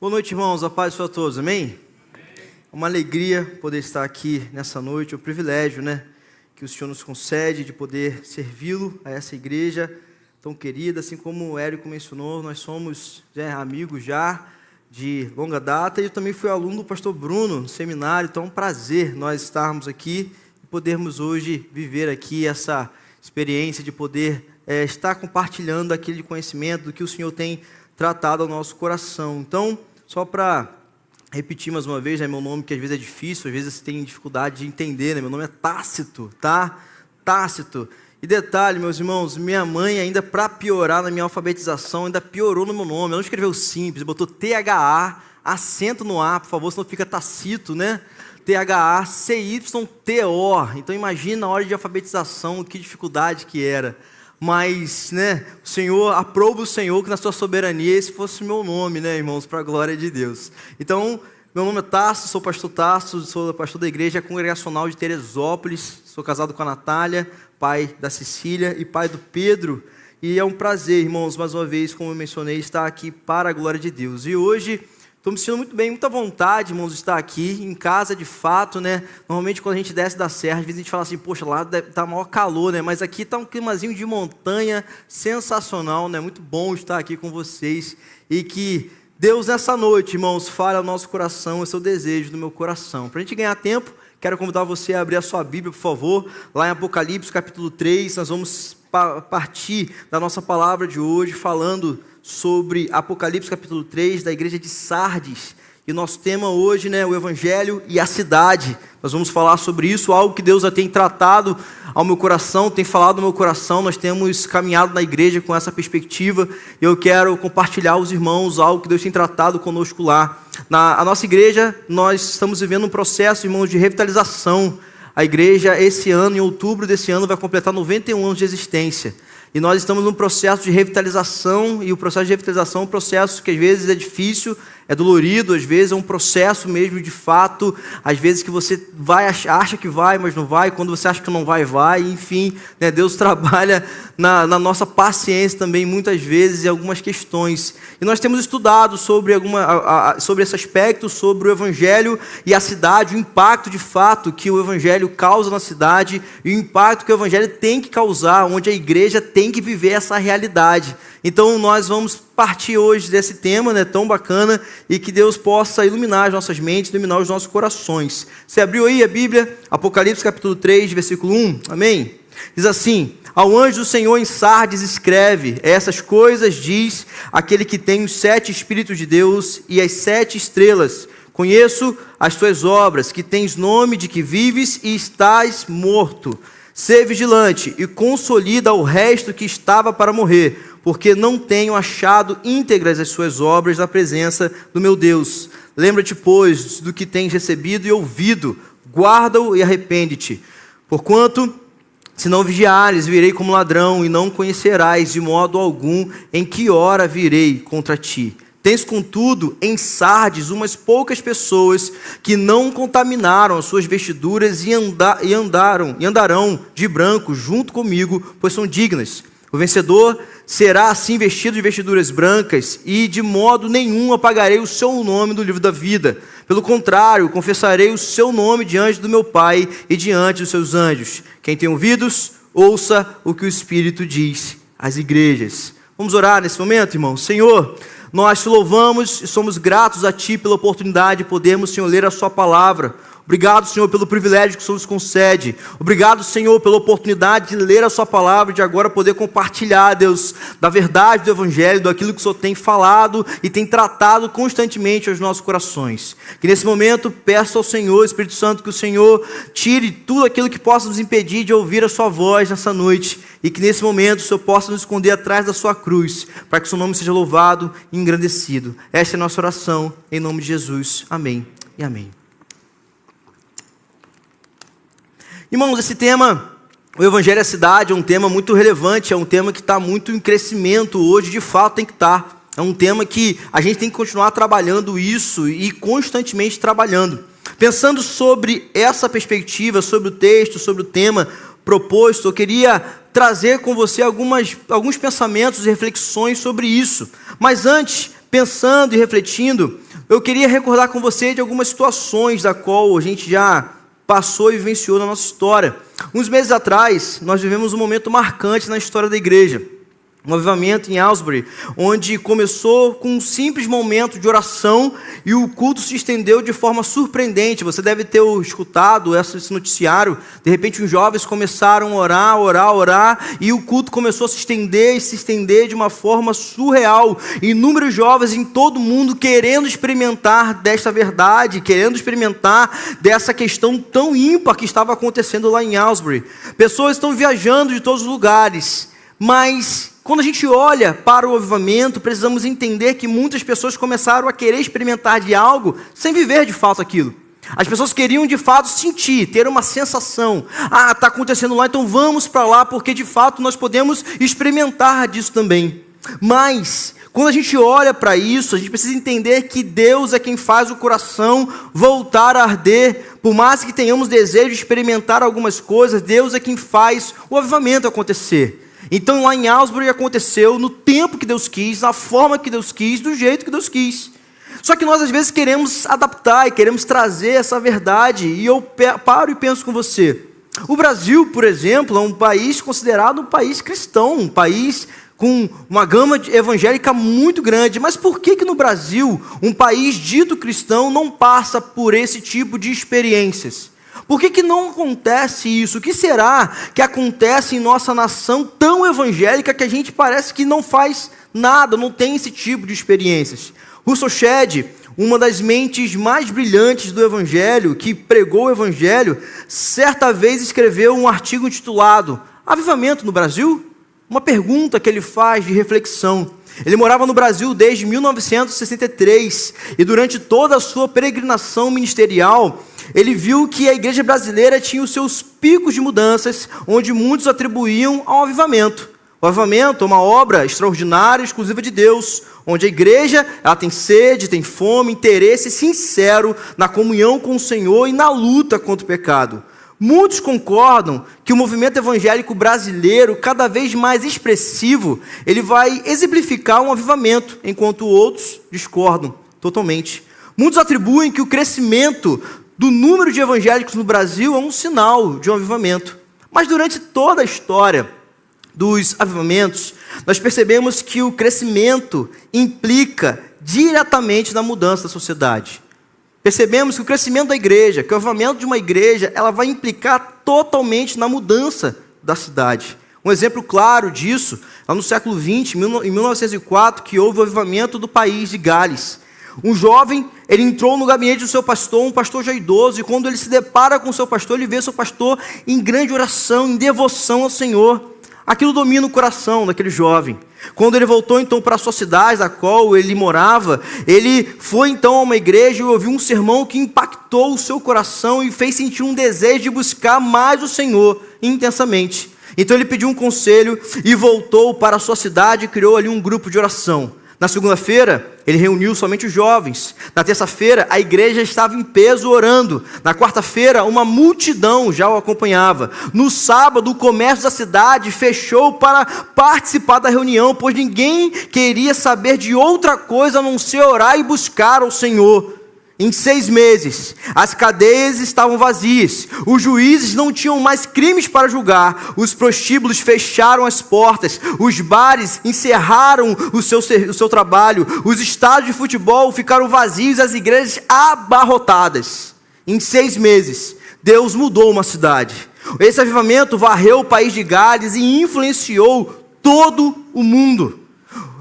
Boa noite, irmãos. A paz para todos. Amém? É uma alegria poder estar aqui nessa noite. É um privilégio, né? Que o Senhor nos concede de poder servi-lo a essa igreja tão querida. Assim como o Érico mencionou, nós somos já amigos já de longa data. E eu também fui aluno do pastor Bruno no seminário. Então é um prazer nós estarmos aqui e podermos hoje viver aqui essa experiência de poder é, estar compartilhando aquele conhecimento do que o Senhor tem tratado ao nosso coração. Então, só para repetir mais uma vez, né, meu nome que às vezes é difícil, às vezes você tem dificuldade de entender, né? Meu nome é Tácito, tá? Tácito. E detalhe, meus irmãos, minha mãe ainda para piorar na minha alfabetização, ainda piorou no meu nome. Ela não escreveu simples, botou THA, acento no A, por favor, senão fica tacito, né? T-H-A-C-Y-T-O. Então imagina a hora de alfabetização, que dificuldade que era mas, né, o Senhor, aprova o Senhor que na sua soberania esse fosse o meu nome, né, irmãos, para a glória de Deus. Então, meu nome é Tasso, sou pastor Tasso, sou pastor da igreja congregacional de Teresópolis, sou casado com a Natália, pai da Cecília e pai do Pedro. E é um prazer, irmãos, mais uma vez, como eu mencionei, estar aqui para a glória de Deus. E hoje Estou me sentindo muito bem, muita vontade, irmãos, de estar aqui em casa, de fato, né? Normalmente quando a gente desce da serra, às vezes a gente fala assim, poxa, lá está maior calor, né? Mas aqui está um climazinho de montanha sensacional, né? Muito bom estar aqui com vocês e que Deus nessa noite, irmãos, fale ao nosso coração, esse é o desejo do meu coração. Para a gente ganhar tempo, quero convidar você a abrir a sua Bíblia, por favor, lá em Apocalipse capítulo 3, nós vamos partir da nossa palavra de hoje falando sobre Apocalipse capítulo 3, da igreja de Sardes. E o nosso tema hoje né, o Evangelho e a cidade. Nós vamos falar sobre isso, algo que Deus já tem tratado ao meu coração, tem falado ao meu coração. Nós temos caminhado na igreja com essa perspectiva. E eu quero compartilhar aos irmãos algo que Deus tem tratado conosco lá. Na a nossa igreja, nós estamos vivendo um processo, irmãos, de revitalização. A igreja, esse ano, em outubro desse ano, vai completar 91 anos de existência. E nós estamos num processo de revitalização, e o processo de revitalização é um processo que às vezes é difícil, é dolorido, às vezes é um processo mesmo de fato, às vezes que você vai acha que vai, mas não vai, quando você acha que não vai, vai, enfim, né, Deus trabalha na, na, nossa paciência também muitas vezes em algumas questões. E nós temos estudado sobre, alguma, a, a, sobre esse aspecto, sobre o Evangelho e a cidade, o impacto de fato que o Evangelho causa na cidade e o impacto que o Evangelho tem que causar, onde a igreja tem que viver essa realidade. Então nós vamos partir hoje desse tema, né, tão bacana, e que Deus possa iluminar as nossas mentes, iluminar os nossos corações. Você abriu aí a Bíblia, Apocalipse capítulo 3, versículo 1, amém? Diz assim: Ao anjo do Senhor em Sardes escreve: Essas coisas diz aquele que tem os sete Espíritos de Deus e as sete estrelas. Conheço as tuas obras, que tens nome de que vives e estás morto. Sê vigilante e consolida o resto que estava para morrer porque não tenho achado íntegras as suas obras na presença do meu Deus. Lembra-te, pois, do que tens recebido e ouvido, guarda-o e arrepende-te. Porquanto, se não vigiares, virei como ladrão, e não conhecerás de modo algum em que hora virei contra ti. Tens, contudo, em Sardes umas poucas pessoas que não contaminaram as suas vestiduras e, anda, e andaram e andarão de branco junto comigo, pois são dignas. O vencedor será assim vestido de vestiduras brancas, e de modo nenhum apagarei o seu nome do livro da vida. Pelo contrário, confessarei o seu nome diante do meu Pai e diante dos seus anjos. Quem tem ouvidos, ouça o que o Espírito diz às igrejas. Vamos orar nesse momento, irmão. Senhor, nós te louvamos e somos gratos a Ti pela oportunidade de podermos, Senhor, ler a Sua palavra. Obrigado, Senhor, pelo privilégio que o Senhor nos concede. Obrigado, Senhor, pela oportunidade de ler a Sua palavra e de agora poder compartilhar, Deus, da verdade do Evangelho, daquilo que o Senhor tem falado e tem tratado constantemente aos nossos corações. Que nesse momento peço ao Senhor, Espírito Santo, que o Senhor tire tudo aquilo que possa nos impedir de ouvir a Sua voz nessa noite e que nesse momento o Senhor possa nos esconder atrás da Sua cruz, para que o Seu nome seja louvado e engrandecido. Esta é a nossa oração, em nome de Jesus. Amém e amém. Irmãos, esse tema, o Evangelho é Cidade, é um tema muito relevante, é um tema que está muito em crescimento hoje, de fato tem que estar. Tá. É um tema que a gente tem que continuar trabalhando isso e constantemente trabalhando. Pensando sobre essa perspectiva, sobre o texto, sobre o tema proposto, eu queria trazer com você algumas, alguns pensamentos e reflexões sobre isso. Mas antes, pensando e refletindo, eu queria recordar com você de algumas situações da qual a gente já passou e vivenciou na nossa história. Uns meses atrás, nós vivemos um momento marcante na história da igreja um avivamento em Asbury, onde começou com um simples momento de oração e o culto se estendeu de forma surpreendente. Você deve ter escutado esse noticiário. De repente, os jovens começaram a orar, orar, orar, e o culto começou a se estender e se estender de uma forma surreal. Inúmeros jovens em todo o mundo querendo experimentar desta verdade, querendo experimentar dessa questão tão ímpar que estava acontecendo lá em Asbury. Pessoas estão viajando de todos os lugares, mas quando a gente olha para o avivamento, precisamos entender que muitas pessoas começaram a querer experimentar de algo sem viver de fato aquilo. As pessoas queriam de fato sentir, ter uma sensação. Ah, está acontecendo lá, então vamos para lá, porque de fato nós podemos experimentar disso também. Mas, quando a gente olha para isso, a gente precisa entender que Deus é quem faz o coração voltar a arder. Por mais que tenhamos desejo de experimentar algumas coisas, Deus é quem faz o avivamento acontecer. Então lá em Ausbury aconteceu no tempo que Deus quis, na forma que Deus quis, do jeito que Deus quis. Só que nós às vezes queremos adaptar e queremos trazer essa verdade, e eu paro e penso com você. O Brasil, por exemplo, é um país considerado um país cristão, um país com uma gama evangélica muito grande. Mas por que que no Brasil, um país dito cristão, não passa por esse tipo de experiências? Por que, que não acontece isso? O que será que acontece em nossa nação tão evangélica que a gente parece que não faz nada, não tem esse tipo de experiências? Russell Shedd, uma das mentes mais brilhantes do Evangelho, que pregou o Evangelho, certa vez escreveu um artigo intitulado Avivamento no Brasil? Uma pergunta que ele faz de reflexão. Ele morava no Brasil desde 1963 e durante toda a sua peregrinação ministerial, ele viu que a igreja brasileira tinha os seus picos de mudanças, onde muitos atribuíam ao avivamento. O avivamento é uma obra extraordinária, exclusiva de Deus, onde a igreja ela tem sede, tem fome, interesse sincero na comunhão com o Senhor e na luta contra o pecado. Muitos concordam que o movimento evangélico brasileiro, cada vez mais expressivo, ele vai exemplificar um avivamento, enquanto outros discordam totalmente. Muitos atribuem que o crescimento do número de evangélicos no Brasil é um sinal de um avivamento. Mas durante toda a história dos avivamentos, nós percebemos que o crescimento implica diretamente na mudança da sociedade. Percebemos que o crescimento da igreja, que o avivamento de uma igreja, ela vai implicar totalmente na mudança da cidade. Um exemplo claro disso, lá no século XX, em 1904, que houve o avivamento do país de Gales. Um jovem, ele entrou no gabinete do seu pastor, um pastor já idoso, e quando ele se depara com o seu pastor, ele vê seu pastor em grande oração, em devoção ao Senhor. Aquilo domina o coração daquele jovem. Quando ele voltou então para a sua cidade, a qual ele morava, ele foi então a uma igreja e ouviu um sermão que impactou o seu coração e fez sentir um desejo de buscar mais o Senhor intensamente. Então ele pediu um conselho e voltou para a sua cidade e criou ali um grupo de oração. Na segunda-feira, ele reuniu somente os jovens. Na terça-feira, a igreja estava em peso orando. Na quarta-feira, uma multidão já o acompanhava. No sábado, o comércio da cidade fechou para participar da reunião, pois ninguém queria saber de outra coisa a não ser orar e buscar ao Senhor. Em seis meses, as cadeias estavam vazias, os juízes não tinham mais crimes para julgar, os prostíbulos fecharam as portas, os bares encerraram o seu, o seu trabalho, os estádios de futebol ficaram vazios, as igrejas abarrotadas. Em seis meses, Deus mudou uma cidade. Esse avivamento varreu o país de Gales e influenciou todo o mundo.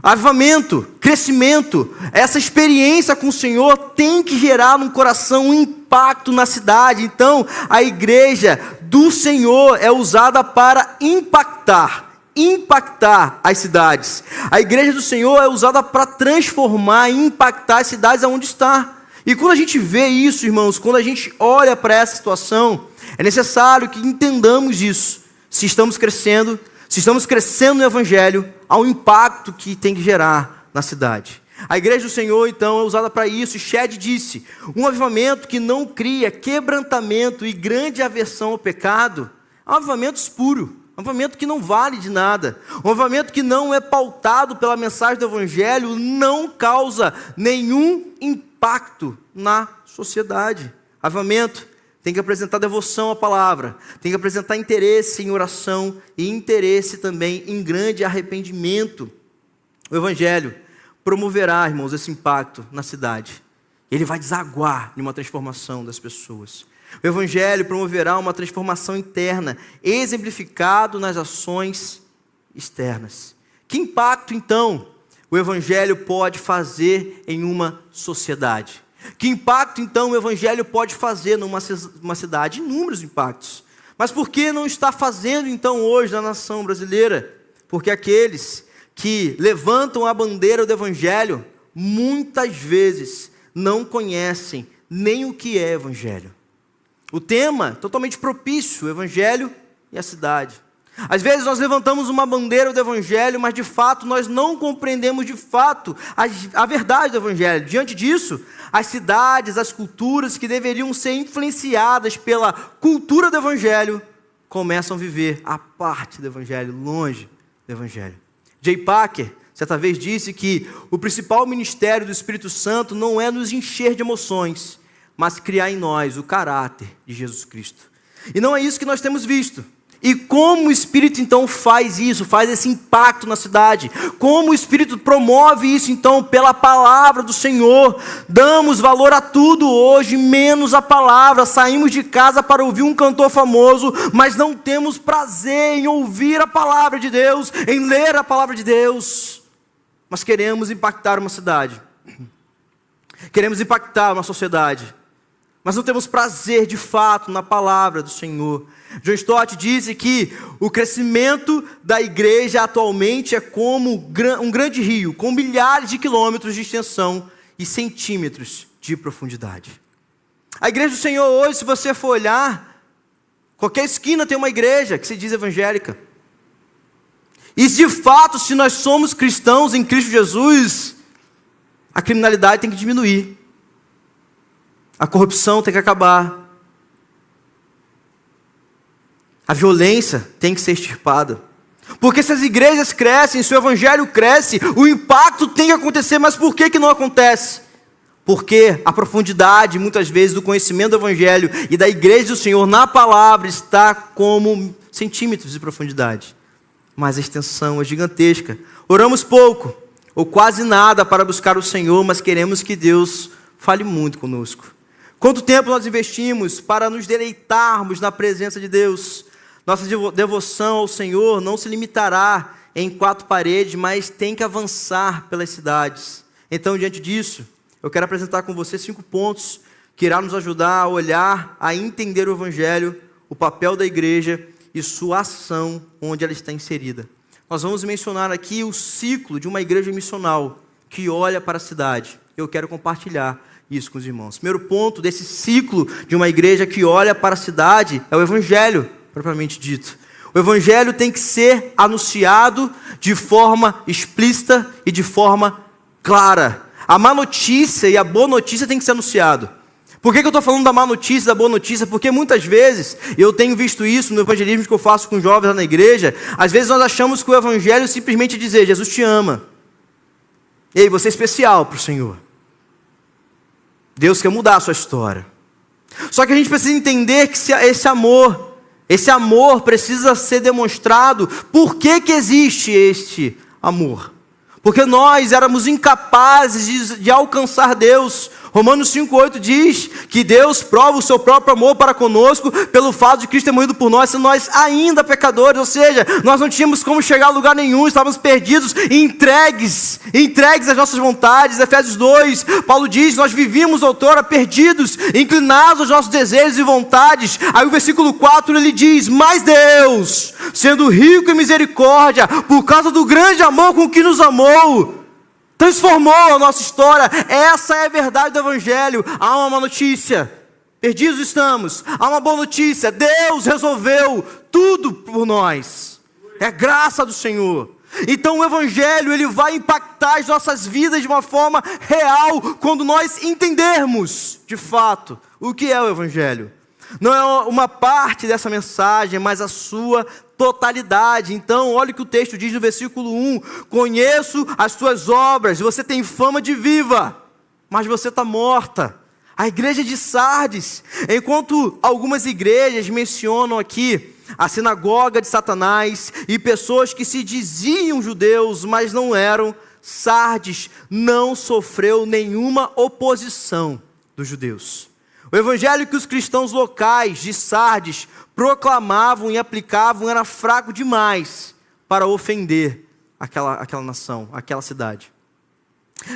Avivamento, crescimento, essa experiência com o Senhor tem que gerar no coração um impacto na cidade. Então, a igreja do Senhor é usada para impactar, impactar as cidades. A igreja do Senhor é usada para transformar e impactar as cidades aonde está. E quando a gente vê isso, irmãos, quando a gente olha para essa situação, é necessário que entendamos isso. Se estamos crescendo, se estamos crescendo no Evangelho, há um impacto que tem que gerar na cidade. A igreja do Senhor, então, é usada para isso. E Shed disse: um avivamento que não cria quebrantamento e grande aversão ao pecado é um avivamento espuro, um avivamento que não vale de nada, um avivamento que não é pautado pela mensagem do Evangelho, não causa nenhum impacto na sociedade. Avamento tem que apresentar devoção à palavra, tem que apresentar interesse em oração e interesse também em grande arrependimento. O Evangelho promoverá, irmãos, esse impacto na cidade. Ele vai desaguar em uma transformação das pessoas. O Evangelho promoverá uma transformação interna, exemplificado nas ações externas. Que impacto, então, o Evangelho pode fazer em uma sociedade? Que impacto então o Evangelho pode fazer numa uma cidade? Inúmeros impactos. Mas por que não está fazendo então hoje na nação brasileira? Porque aqueles que levantam a bandeira do Evangelho muitas vezes não conhecem nem o que é Evangelho. O tema totalmente propício, o Evangelho e a cidade. Às vezes nós levantamos uma bandeira do Evangelho, mas de fato nós não compreendemos de fato a, a, verdade do Evangelho. Diante disso, as cidades, as culturas que deveriam ser influenciadas pela cultura do Evangelho, começam a viver a parte do Evangelho, longe do Evangelho. Jay Packer, certa vez, disse que o principal ministério do Espírito Santo não é nos encher de emoções, mas criar em nós o caráter de Jesus Cristo. E não é isso que nós temos visto. E como o Espírito então faz isso, faz esse impacto na cidade? Como o Espírito promove isso então pela palavra do Senhor? Damos valor a tudo hoje, menos a palavra. Saímos de casa para ouvir um cantor famoso, mas não temos prazer em ouvir a palavra de Deus, em ler a palavra de Deus. Mas queremos impactar uma cidade. Queremos impactar uma sociedade. Mas não temos prazer de fato na palavra do Senhor. John Stott disse que o crescimento da igreja atualmente é como um grande rio, com milhares de quilômetros de extensão e centímetros de profundidade. A igreja do Senhor hoje, se você for olhar, qualquer esquina tem uma igreja que se diz evangélica. E de fato, se nós somos cristãos em Cristo Jesus, a criminalidade tem que diminuir, a corrupção tem que acabar, A violência tem que ser extirpada. Porque se as igrejas crescem, se o evangelho cresce, o impacto tem que acontecer, mas por que, que não acontece? Porque a profundidade, muitas vezes, do conhecimento do evangelho e da igreja do Senhor na palavra está como centímetros de profundidade. Mas a extensão é gigantesca. Oramos pouco, ou quase nada, para buscar o Senhor, mas queremos que Deus fale muito conosco. Quanto tempo nós investimos para nos deleitarmos na presença de Deus? Nossa devoção ao Senhor não se limitará em quatro paredes, mas tem que avançar pelas cidades. Então, diante disso, eu quero apresentar com você cinco pontos que irá nos ajudar a olhar, a entender o Evangelho, o papel da igreja e sua ação onde ela está inserida. Nós vamos mencionar aqui o ciclo de uma igreja missional que olha para a cidade. Eu quero compartilhar isso com os irmãos. Primeiro ponto desse ciclo de uma igreja que olha para a cidade é o Evangelho propriamente dito. O evangelho tem que ser anunciado de forma explícita e de forma clara. A má notícia e a boa notícia tem que ser anunciado. Por que, que eu estou falando da má notícia, da boa notícia? Porque muitas vezes, eu tenho visto isso no evangelismo que eu faço com jovens lá na igreja, às vezes nós achamos que o evangelho simplesmente é dizer, Jesus te ama. Ei, você é especial para o Senhor. Deus quer mudar a sua história. Só que a gente precisa entender que esse amor esse amor precisa ser demonstrado. Por que, que existe este amor? Porque nós éramos incapazes de, de alcançar Deus, Romanos 5,8 diz que Deus prova o seu próprio amor para conosco pelo fato de Cristo ter morrido por nós, sendo nós ainda pecadores, ou seja, nós não tínhamos como chegar a lugar nenhum, estávamos perdidos, entregues, entregues às nossas vontades. Efésios 2, Paulo diz: Nós vivíamos outrora perdidos, inclinados aos nossos desejos e vontades. Aí o versículo 4 ele diz: Mas Deus, sendo rico em misericórdia, por causa do grande amor com que nos amou, transformou a nossa história. Essa é a verdade do Evangelho. Há uma notícia. Perdidos estamos. Há uma boa notícia. Deus resolveu tudo por nós. É graça do Senhor. Então o evangelho ele vai impactar as nossas vidas de uma forma real quando nós entendermos, de fato, o que é o evangelho. Não é uma parte dessa mensagem, mas a sua totalidade. Então, olha o que o texto diz no versículo 1: Conheço as tuas obras, você tem fama de viva, mas você está morta. A igreja de Sardes, enquanto algumas igrejas mencionam aqui a sinagoga de Satanás e pessoas que se diziam judeus, mas não eram, Sardes não sofreu nenhuma oposição dos judeus. O evangelho que os cristãos locais de Sardes proclamavam e aplicavam era fraco demais para ofender aquela, aquela nação, aquela cidade.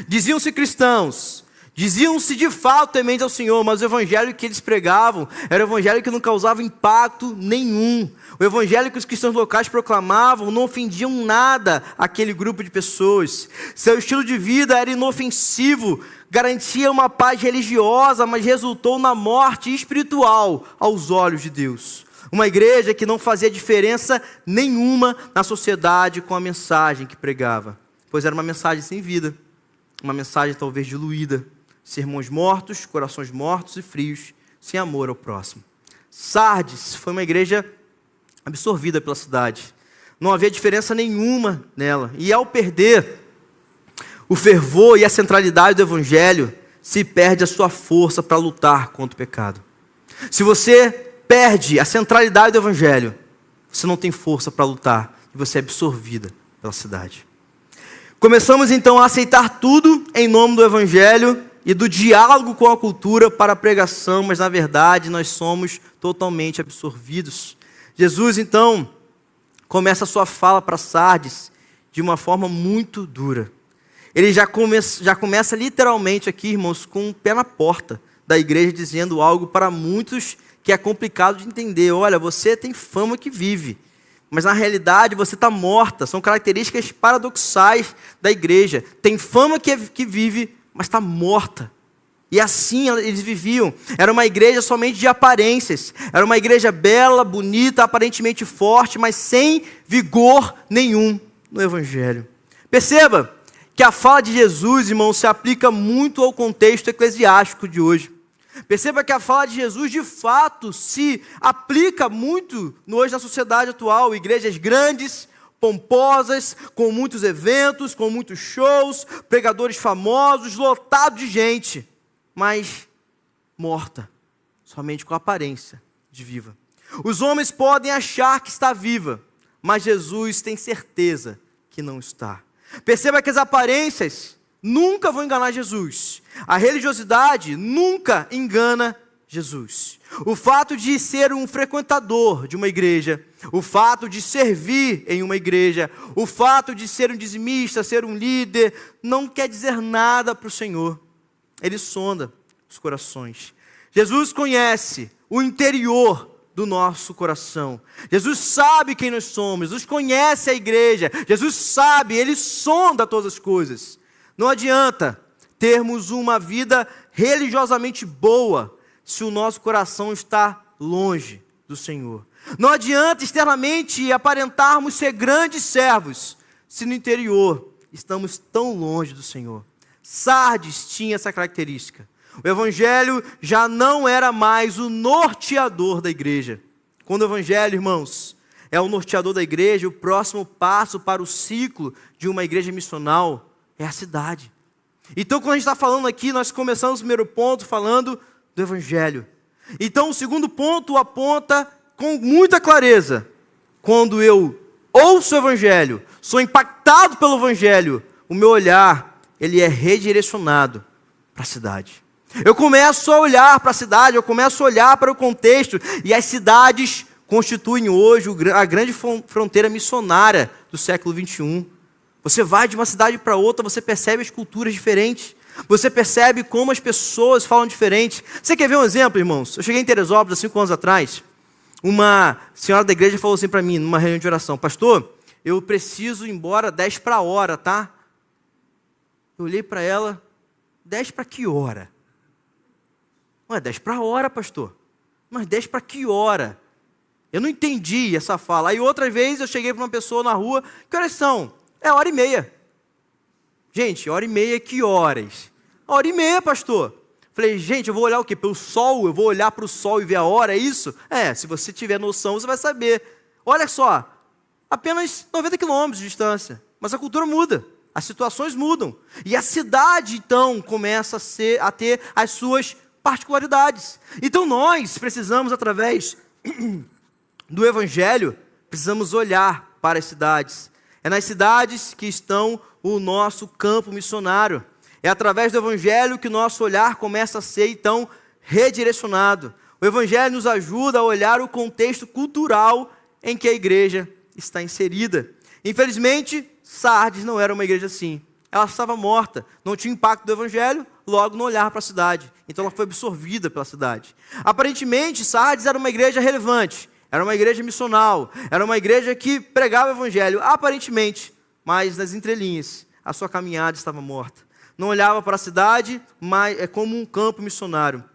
Diziam-se cristãos, diziam-se de fato tementes ao Senhor, mas o evangelho que eles pregavam era um evangelho que não causava impacto nenhum. O evangelho que os cristãos locais proclamavam não ofendiam nada aquele grupo de pessoas. Seu estilo de vida era inofensivo, garantia uma paz religiosa, mas resultou na morte espiritual aos olhos de Deus. Uma igreja que não fazia diferença nenhuma na sociedade com a mensagem que pregava, pois era uma mensagem sem vida, uma mensagem talvez diluída, sermões mortos, corações mortos e frios, sem amor ao próximo. Sardes foi uma igreja absorvida pela cidade. Não havia diferença nenhuma nela. E ao perder o fervor e a centralidade do evangelho, se perde a sua força para lutar contra o pecado. Se você perde a centralidade do evangelho, você não tem força para lutar e você é absorvida pela cidade. Começamos então a aceitar tudo em nome do evangelho e do diálogo com a cultura para a pregação, mas na verdade nós somos totalmente absorvidos. Jesus então começa a sua fala para Sardes de uma forma muito dura. Ele já, come, já começa literalmente aqui, irmãos, com um pé na porta da igreja, dizendo algo para muitos que é complicado de entender. Olha, você tem fama que vive, mas na realidade você está morta. São características paradoxais da igreja. Tem fama que, é, que vive, mas está morta. E assim eles viviam. Era uma igreja somente de aparências. Era uma igreja bela, bonita, aparentemente forte, mas sem vigor nenhum no Evangelho. Perceba, que a fala de Jesus, irmão, se aplica muito ao contexto eclesiástico de hoje. Perceba que a fala de Jesus, de fato, se aplica muito hoje na sociedade atual. Igrejas grandes, pomposas, com muitos eventos, com muitos shows, pregadores famosos, lotado de gente, mas morta, somente com aparência de viva. Os homens podem achar que está viva, mas Jesus tem certeza que não está. Perceba que as aparências nunca vão enganar Jesus. A religiosidade nunca engana Jesus. O fato de ser um frequentador de uma igreja, o fato de servir em uma igreja, o fato de ser um dizimista, ser um líder, não quer dizer nada para o Senhor. Ele sonda os corações. Jesus conhece o interior do nosso coração. Jesus sabe quem nós somos, Jesus conhece a igreja, Jesus sabe, ele sonda todas as coisas. Não adianta termos uma vida religiosamente boa se o nosso coração está longe do Senhor. Não adianta externamente aparentarmos ser grandes servos se no interior estamos tão longe do Senhor. Sardes tinha essa característica. O Evangelho já não era mais o norteador da igreja. Quando o Evangelho, irmãos, é o norteador da igreja, o próximo passo para o ciclo de uma igreja missional é a cidade. Então, quando a gente está falando aqui, nós começamos o primeiro ponto falando do Evangelho. Então, o segundo ponto aponta com muita clareza. Quando eu ouço o Evangelho, sou impactado pelo Evangelho, o meu olhar ele é redirecionado para a cidade. Eu começo a olhar para a cidade, eu começo a olhar para o contexto, e as cidades constituem hoje a grande fronteira missionária do século 21. Você vai de uma cidade para outra, você percebe as culturas diferentes, você percebe como as pessoas falam diferente. Você quer ver um exemplo, irmãos? Eu cheguei em Teresópolis há cinco anos atrás, uma senhora da igreja falou assim para mim, numa reunião de oração: Pastor, eu preciso ir embora 10 para a hora, tá? Eu olhei para ela, 10 para que hora? Ué, 10 para a hora, pastor. Mas 10 para que hora? Eu não entendi essa fala. Aí outra vez eu cheguei para uma pessoa na rua, que horas são? É hora e meia. Gente, hora e meia, que horas? Hora e meia, pastor. Falei, gente, eu vou olhar o quê? Pelo sol? Eu vou olhar para o sol e ver a hora, é isso? É, se você tiver noção, você vai saber. Olha só, apenas 90 quilômetros de distância. Mas a cultura muda. as situações mudam. E a cidade, então, começa a, ser, a ter as suas particularidades. Então, nós precisamos, através do Evangelho, precisamos olhar para as cidades. É nas cidades que estão o nosso campo missionário. É através do Evangelho que o nosso olhar começa a ser, então, redirecionado. O Evangelho nos ajuda a olhar o contexto cultural em que a igreja está inserida. Infelizmente, Sardes não era uma igreja assim. Ela estava morta, não tinha impacto do evangelho, logo não olhava para a cidade. Então ela foi absorvida pela cidade. Aparentemente, Sardes era uma igreja relevante, era uma igreja missional, era uma igreja que pregava o evangelho, aparentemente, mas nas entrelinhas, a sua caminhada estava morta. Não olhava para a cidade, mas é como um campo missionário.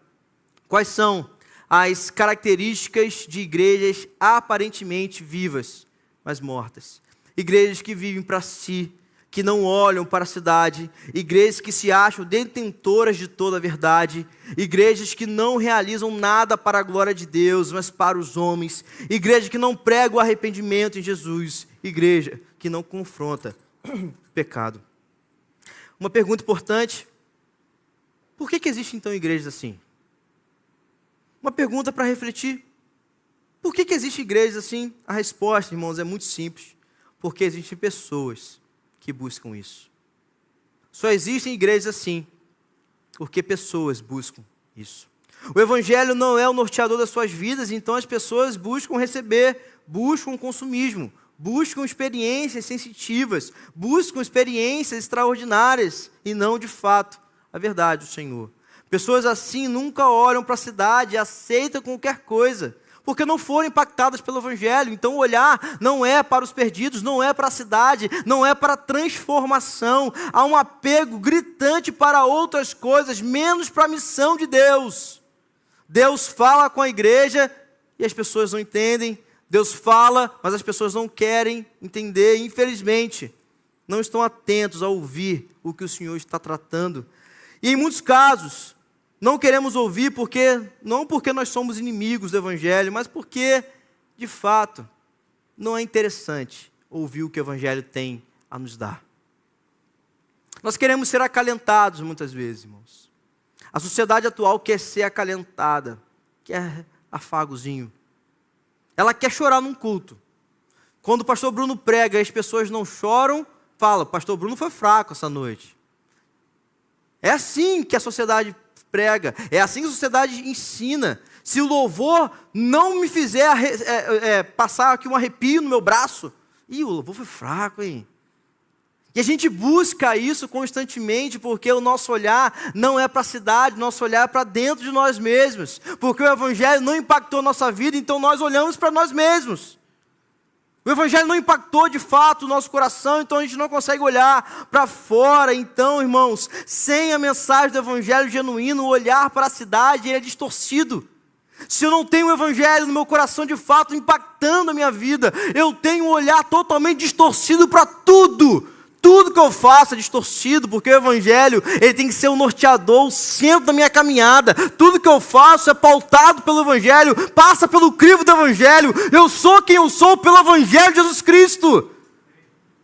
Quais são as características de igrejas aparentemente vivas, mas mortas? igrejas que vivem para si, que não olham para a cidade, igrejas que se acham detentoras de toda a verdade, igrejas que não realizam nada para a glória de Deus, mas para os homens, igreja que não prega o arrependimento em Jesus, igreja que não confronta pecado. Uma pergunta importante: por que, que existem então igrejas assim? Uma pergunta para refletir: por que, que existem igrejas assim? A resposta, irmãos, é muito simples porque existem pessoas que buscam isso. Só existem igrejas assim, porque pessoas buscam isso. O Evangelho não é o norteador das suas vidas, então as pessoas buscam receber, buscam consumismo, buscam experiências sensitivas, buscam experiências extraordinárias e não de fato a verdade do Senhor. Pessoas assim nunca olham para a cidade e aceitam qualquer coisa porque não foram impactadas pelo Evangelho. Então, olhar não é para os perdidos, não é para a cidade, não é para a transformação. Há um apego gritante para outras coisas, menos para a missão de Deus. Deus fala com a igreja e as pessoas não entendem. Deus fala, mas as pessoas não querem entender, infelizmente. Não estão atentos a ouvir o que o Senhor está tratando. E em muitos casos, não queremos ouvir porque não porque nós somos inimigos do evangelho, mas porque de fato não é interessante ouvir o que o evangelho tem a nos dar. Nós queremos ser acalentados muitas vezes, irmãos. A sociedade atual quer ser acalentada, quer afagozinho. Ela quer chorar num culto. Quando o pastor Bruno prega e as pessoas não choram, fala: "Pastor Bruno foi fraco essa noite". É assim que a sociedade prega, é assim que a sociedade ensina. Se o louvor não me fizer é, é, passar aqui um arrepio no meu braço, ih, o louvor foi fraco, hein? E a gente busca isso constantemente, porque o nosso olhar não é para a cidade, nosso olhar é para dentro de nós mesmos. Porque o Evangelho não impactou nossa vida, então nós olhamos para nós mesmos. O Evangelho não impactou de fato o nosso coração, então a gente não consegue olhar para fora. Então, irmãos, sem a mensagem do Evangelho genuíno, o olhar para a cidade é distorcido. Se eu não tenho o Evangelho no meu coração de fato impactando a minha vida, eu tenho um olhar totalmente distorcido para tudo tudo que eu faço é distorcido, porque o Evangelho ele tem que ser o norteador, o centro da minha caminhada. Tudo que eu faço é pautado pelo Evangelho, passa pelo crivo do Evangelho. Eu sou quem eu sou pelo Evangelho de Jesus Cristo.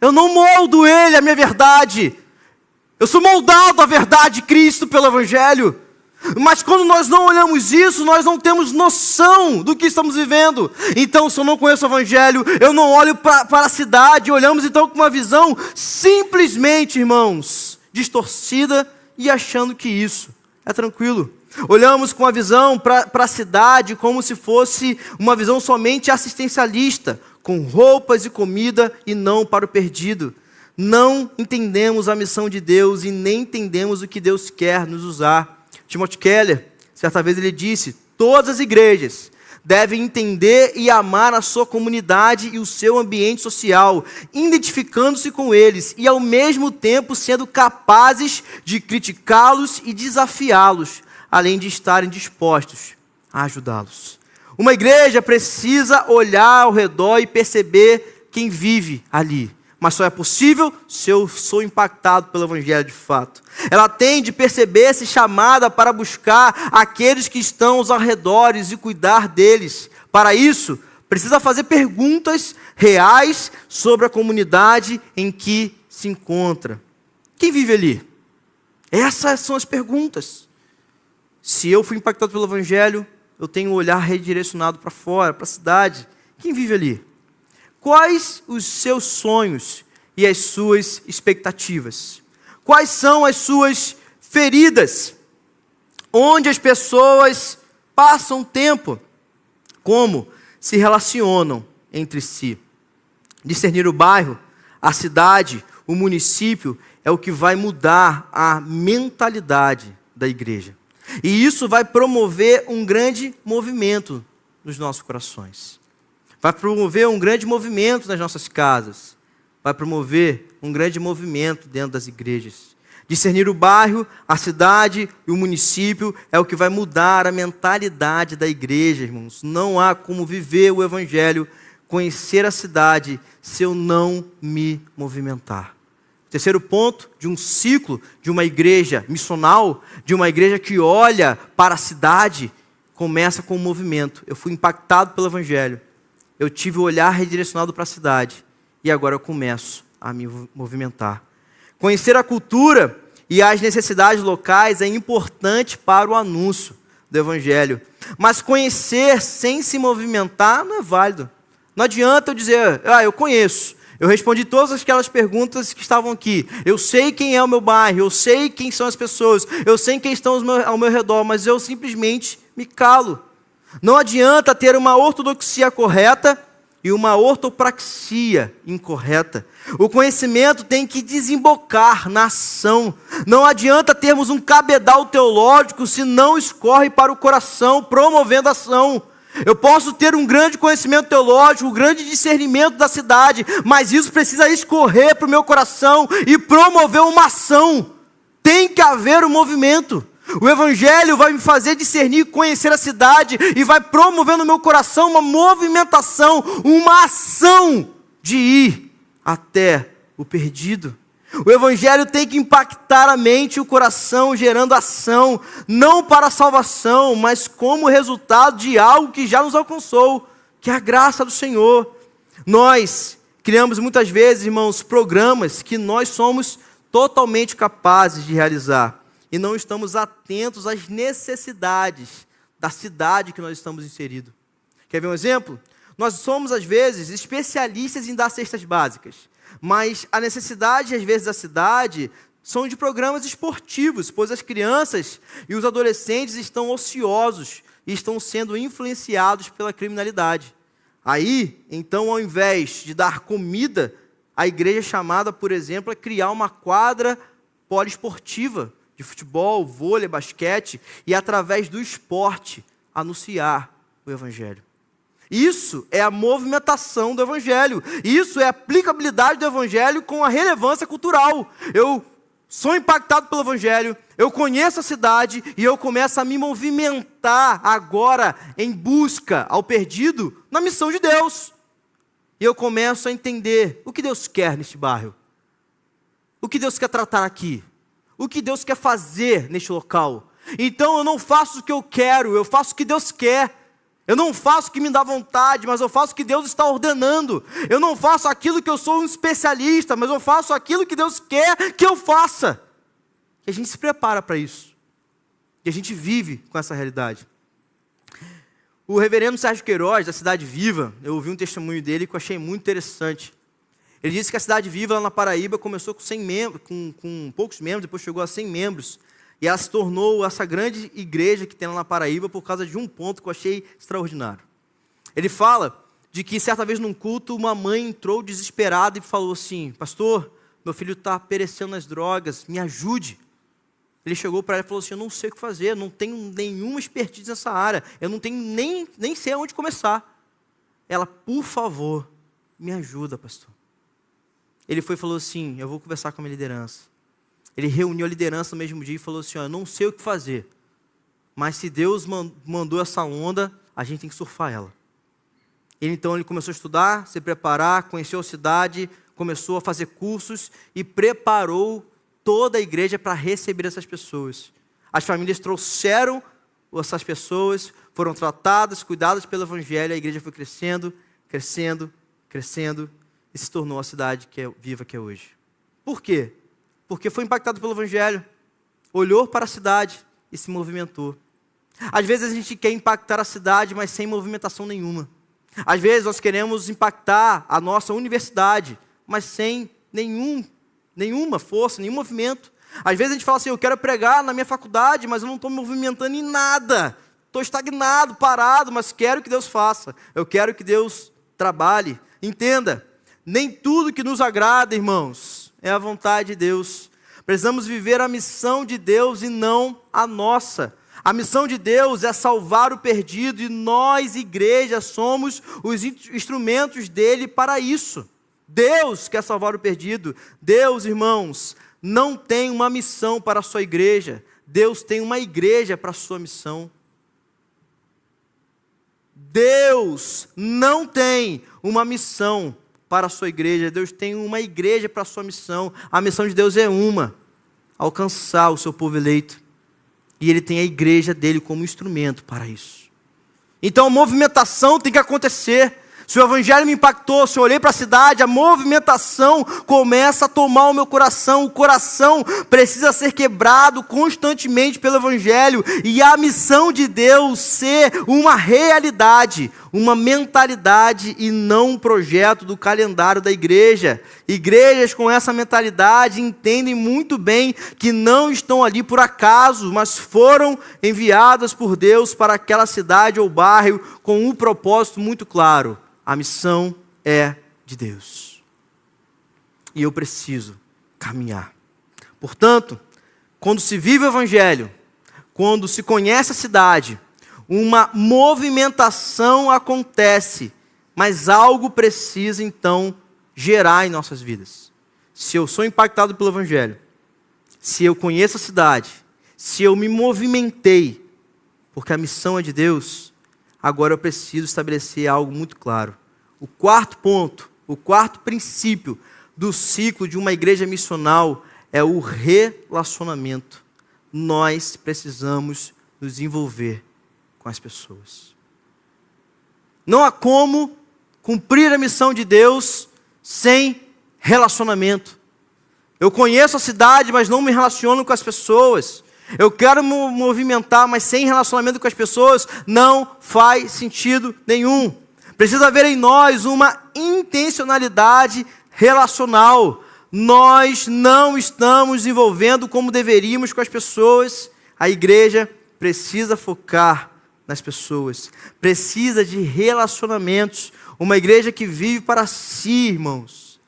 Eu não moldo Ele, a minha verdade. Eu sou moldado à verdade de Cristo pelo Evangelho. Mas quando nós não olhamos isso, nós não temos noção do que estamos vivendo. Então, se eu não conheço o Evangelho, eu não olho para a cidade, olhamos então com uma visão simplesmente, irmãos, distorcida e achando que isso é tranquilo. Olhamos com a visão para a cidade como se fosse uma visão somente assistencialista, com roupas e comida e não para o perdido. Não entendemos a missão de Deus e nem entendemos o que Deus quer nos usar. Timothy Keller, certa vez ele disse: todas as igrejas devem entender e amar a sua comunidade e o seu ambiente social, identificando-se com eles e ao mesmo tempo sendo capazes de criticá-los e desafiá-los, além de estarem dispostos a ajudá-los. Uma igreja precisa olhar ao redor e perceber quem vive ali mas só é possível se eu sou impactado pelo Evangelho de fato. Ela tem de perceber-se chamada para buscar aqueles que estão aos arredores e cuidar deles. Para isso, precisa fazer perguntas reais sobre a comunidade em que se encontra. Quem vive ali? Essas são as perguntas. Se eu fui impactado pelo Evangelho, eu tenho um olhar redirecionado para fora, para a cidade. Quem vive ali? Quais os seus sonhos e as suas expectativas? Quais são as suas feridas? Onde as pessoas passam tempo? Como se relacionam entre si? Discernir o bairro, a cidade, o município é o que vai mudar a mentalidade da igreja. E isso vai promover um grande movimento nos nossos corações. Vai promover um grande movimento nas nossas casas. Vai promover um grande movimento dentro das igrejas. Discernir o bairro, a cidade e o município é o que vai mudar a mentalidade da igreja, irmãos. Não há como viver o evangelho, conhecer a cidade, se eu não me movimentar. Terceiro ponto de um ciclo de uma igreja missional, de uma igreja que olha para a cidade, começa com um movimento. Eu fui impactado pelo evangelho. Eu tive o olhar redirecionado para a cidade e agora eu começo a me movimentar. Conhecer a cultura e as necessidades locais é importante para o anúncio do evangelho. Mas conhecer sem se movimentar não é válido. Não adianta eu dizer, ah, eu conheço, eu respondi todas aquelas perguntas que estavam aqui. Eu sei quem é o meu bairro, eu sei quem são as pessoas, eu sei quem estão ao meu redor, mas eu simplesmente me calo. Não adianta ter uma ortodoxia correta e uma ortopraxia incorreta. O conhecimento tem que desembocar na ação. Não adianta termos um cabedal teológico se não escorre para o coração, promovendo ação. Eu posso ter um grande conhecimento teológico, um grande discernimento da cidade, mas isso precisa escorrer para o meu coração e promover uma ação. Tem que haver um movimento. O Evangelho vai me fazer discernir, conhecer a cidade e vai promover no meu coração uma movimentação, uma ação de ir até o perdido. O Evangelho tem que impactar a mente e o coração, gerando ação, não para a salvação, mas como resultado de algo que já nos alcançou, que é a graça do Senhor. Nós criamos muitas vezes, irmãos, programas que nós somos totalmente capazes de realizar e não estamos atentos às necessidades da cidade que nós estamos inseridos. Quer ver um exemplo? Nós somos, às vezes, especialistas em dar cestas básicas. Mas a necessidade, às vezes, da cidade são de programas esportivos, pois as crianças e os adolescentes estão ociosos e estão sendo influenciados pela criminalidade. Aí, então, ao invés de dar comida, a igreja é chamada, por exemplo, a criar uma quadra poliesportiva de futebol, vôlei, basquete e através do esporte anunciar o evangelho. Isso é a movimentação do Evangelho. Isso é a aplicabilidade do Evangelho com a relevância cultural. Eu sou impactado pelo Evangelho, eu conheço a cidade e eu começo a me movimentar agora em busca ao perdido na missão de Deus. E eu começo a entender o que Deus quer neste bairro, o que Deus quer tratar aqui, o que Deus quer fazer neste local. Então eu não faço o que eu quero, eu faço o que Deus quer. Eu não faço o que me dá vontade, mas eu faço o que Deus está ordenando. Eu não faço aquilo que eu sou um especialista, mas eu faço aquilo que Deus quer que eu faça. E a gente se prepara para isso. E a gente vive com essa realidade. O reverendo Sérgio Queiroz, da Cidade Viva, eu ouvi um testemunho dele que eu achei muito interessante. Ele disse que a Cidade Viva, lá na Paraíba, começou com, 100 membros, com, com poucos membros, depois chegou a 100 membros. E ela se tornou essa grande igreja que tem lá na Paraíba por causa de um ponto que eu achei extraordinário. Ele fala de que certa vez num culto uma mãe entrou desesperada e falou assim: Pastor, meu filho está perecendo nas drogas, me ajude. Ele chegou para ela e falou assim: Eu não sei o que fazer, não tenho nenhuma expertise nessa área, eu não tenho nem, nem sei aonde começar. Ela, por favor, me ajuda, pastor. Ele foi e falou assim: Eu vou conversar com a minha liderança. Ele reuniu a liderança no mesmo dia e falou assim: Eu não sei o que fazer, mas se Deus mandou essa onda, a gente tem que surfar ela. Ele, então ele começou a estudar, se preparar, conheceu a cidade, começou a fazer cursos e preparou toda a igreja para receber essas pessoas. As famílias trouxeram essas pessoas, foram tratadas, cuidadas pelo Evangelho, a igreja foi crescendo, crescendo, crescendo se tornou a cidade que é viva que é hoje. Por quê? porque foi impactado pelo Evangelho, olhou para a cidade e se movimentou. Às vezes a gente quer impactar a cidade, mas sem movimentação nenhuma. Às vezes nós queremos impactar a nossa universidade, mas sem nenhum, nenhuma força, nenhum movimento. Às vezes a gente fala assim: eu quero pregar na minha faculdade, mas eu não estou me movimentando em nada. Estou estagnado, parado, mas quero que Deus faça. Eu quero que Deus trabalhe. Entenda, nem tudo que nos agrada, irmãos, é a vontade de Deus. Precisamos viver a missão de Deus e não a nossa. A missão de Deus é salvar o perdido e nós, igreja, somos os instrumentos dele para isso. Deus quer salvar o perdido. Deus, irmãos, não tem uma missão para a sua igreja. Deus tem uma igreja para a sua missão. Deus não tem uma missão para a sua igreja, Deus tem uma igreja para a sua missão. A missão de Deus é uma: alcançar o seu povo eleito. E ele tem a igreja dele como instrumento para isso. Então a movimentação tem que acontecer. Se o evangelho me impactou, se eu olhei para a cidade, a movimentação começa a tomar o meu coração. O coração precisa ser quebrado constantemente pelo evangelho e a missão de Deus ser uma realidade, uma mentalidade e não um projeto do calendário da igreja. Igrejas com essa mentalidade entendem muito bem que não estão ali por acaso, mas foram enviadas por Deus para aquela cidade ou bairro com um propósito muito claro a missão é de Deus. E eu preciso caminhar. Portanto, quando se vive o Evangelho, quando se conhece a cidade, uma movimentação acontece, mas algo precisa então gerar em nossas vidas. Se eu sou impactado pelo Evangelho, se eu conheço a cidade, se eu me movimentei, porque a missão é de Deus, agora eu preciso estabelecer algo muito claro. O quarto ponto, o quarto princípio do ciclo de uma igreja missional é o relacionamento. Nós precisamos nos envolver com as pessoas. Não há como cumprir a missão de Deus sem relacionamento. Eu conheço a cidade, mas não me relaciono com as pessoas. Eu quero me movimentar, mas sem relacionamento com as pessoas não faz sentido nenhum. Precisa haver em nós uma intencionalidade relacional. Nós não estamos envolvendo como deveríamos com as pessoas. A igreja precisa focar nas pessoas, precisa de relacionamentos. Uma igreja que vive para si, irmãos.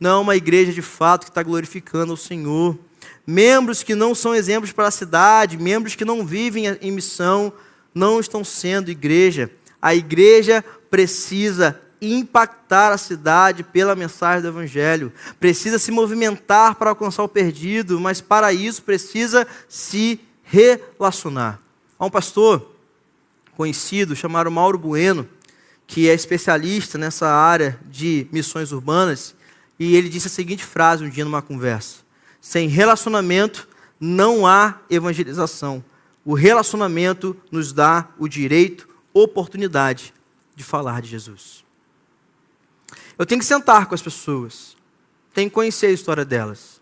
Não uma igreja de fato que está glorificando o Senhor membros que não são exemplos para a cidade, membros que não vivem em missão, não estão sendo igreja. A igreja precisa impactar a cidade pela mensagem do Evangelho, precisa se movimentar para alcançar o perdido, mas para isso precisa se relacionar. Há um pastor conhecido chamado Mauro Bueno, que é especialista nessa área de missões urbanas, e ele disse a seguinte frase um dia numa conversa: sem relacionamento não há evangelização. O relacionamento nos dá o direito, oportunidade de falar de Jesus. Eu tenho que sentar com as pessoas, tenho que conhecer a história delas.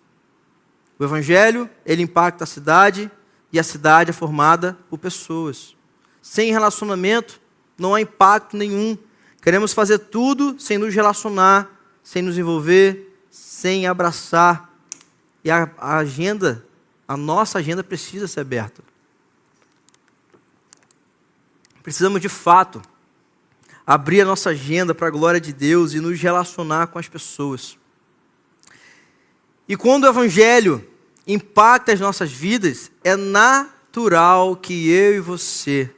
O evangelho, ele impacta a cidade e a cidade é formada por pessoas. Sem relacionamento não há impacto nenhum. Queremos fazer tudo sem nos relacionar, sem nos envolver, sem abraçar e a, a agenda, a nossa agenda precisa ser aberta. Precisamos de fato abrir a nossa agenda para a glória de Deus e nos relacionar com as pessoas. E quando o Evangelho impacta as nossas vidas, é natural que eu e você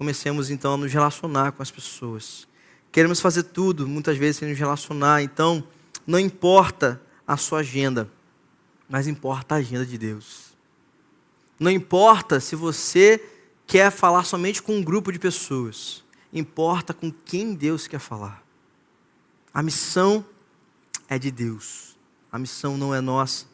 comecemos então a nos relacionar com as pessoas. Queremos fazer tudo, muitas vezes, sem nos relacionar, então não importa a sua agenda mas importa a agenda de Deus. Não importa se você quer falar somente com um grupo de pessoas, importa com quem Deus quer falar. A missão é de Deus, a missão não é nossa.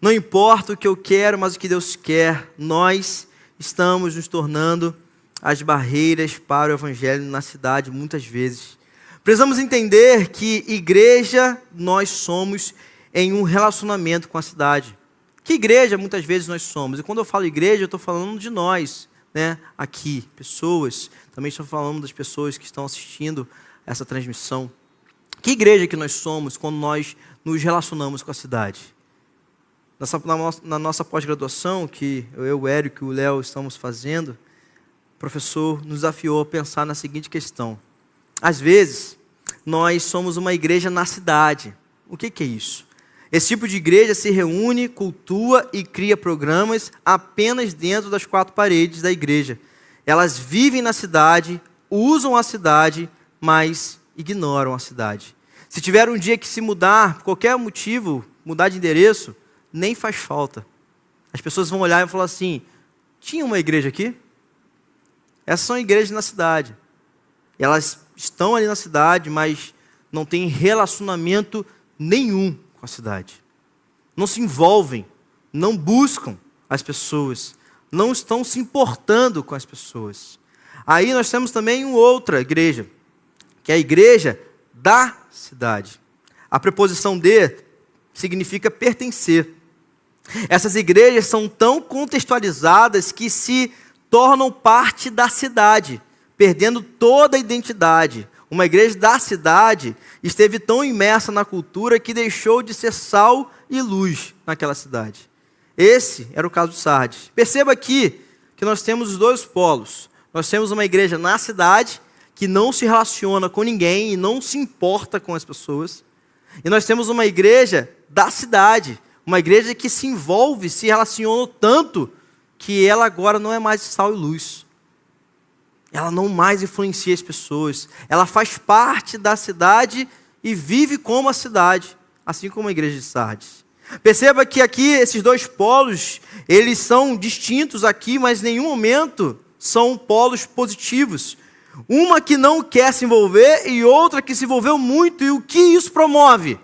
Não importa o que eu quero, mas o que Deus quer, nós estamos nos tornando as barreiras para o evangelho na cidade muitas vezes. Precisamos entender que igreja nós somos em um relacionamento com a cidade. Que igreja muitas vezes nós somos? E quando eu falo igreja, eu estou falando de nós, né? Aqui, pessoas. Também estou falando das pessoas que estão assistindo essa transmissão. Que igreja que nós somos quando nós nos relacionamos com a cidade? Nessa, na, na nossa pós-graduação, que eu, o Érico e o Léo estamos fazendo, o professor nos desafiou a pensar na seguinte questão. Às vezes, nós somos uma igreja na cidade. O que, que é isso? Esse tipo de igreja se reúne, cultua e cria programas apenas dentro das quatro paredes da igreja. Elas vivem na cidade, usam a cidade, mas ignoram a cidade. Se tiver um dia que se mudar, por qualquer motivo, mudar de endereço, nem faz falta. As pessoas vão olhar e falar assim: tinha uma igreja aqui? Essas são igrejas na cidade. Elas estão ali na cidade, mas não têm relacionamento nenhum com a cidade. Não se envolvem, não buscam as pessoas, não estão se importando com as pessoas. Aí nós temos também uma outra igreja, que é a igreja da cidade. A preposição de significa pertencer. Essas igrejas são tão contextualizadas que se tornam parte da cidade, perdendo toda a identidade. Uma igreja da cidade esteve tão imersa na cultura que deixou de ser sal e luz naquela cidade. Esse era o caso de Sardes. Perceba aqui que nós temos os dois polos. Nós temos uma igreja na cidade que não se relaciona com ninguém e não se importa com as pessoas. E nós temos uma igreja da cidade, uma igreja que se envolve, se relaciona tanto que ela agora não é mais sal e luz. Ela não mais influencia as pessoas. Ela faz parte da cidade e vive como a cidade, assim como a igreja de Sardes. Perceba que aqui esses dois polos, eles são distintos aqui, mas em nenhum momento são polos positivos. Uma que não quer se envolver e outra que se envolveu muito. E o que isso promove?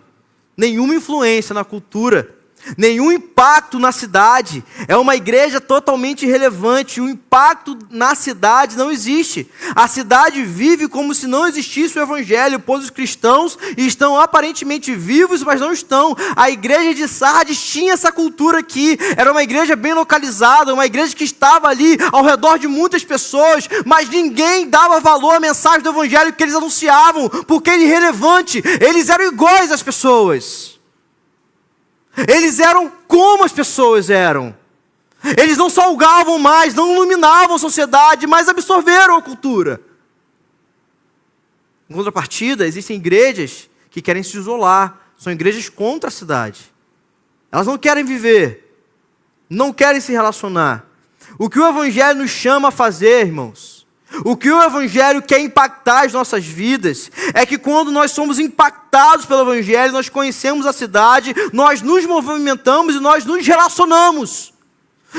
Nenhuma influência na cultura nenhum impacto na cidade. É uma igreja totalmente irrelevante. O impacto na cidade não existe. A cidade vive como se não existisse o evangelho, pois os cristãos estão aparentemente vivos, mas não estão. A igreja de Sardes tinha essa cultura aqui. Era uma igreja bem localizada, uma igreja que estava ali ao redor de muitas pessoas, mas ninguém dava valor à mensagem do evangelho que eles anunciavam, porque era irrelevante. Eles eram iguais às pessoas. Eles eram como as pessoas eram. Eles não salgavam mais, não iluminavam a sociedade, mas absorveram a cultura. Em contrapartida, existem igrejas que querem se isolar, são igrejas contra a cidade. Elas não querem viver, não querem se relacionar. O que o Evangelho nos chama a fazer, irmãos, o que o Evangelho quer impactar as nossas vidas é que quando nós somos impactados pelo Evangelho, nós conhecemos a cidade, nós nos movimentamos e nós nos relacionamos.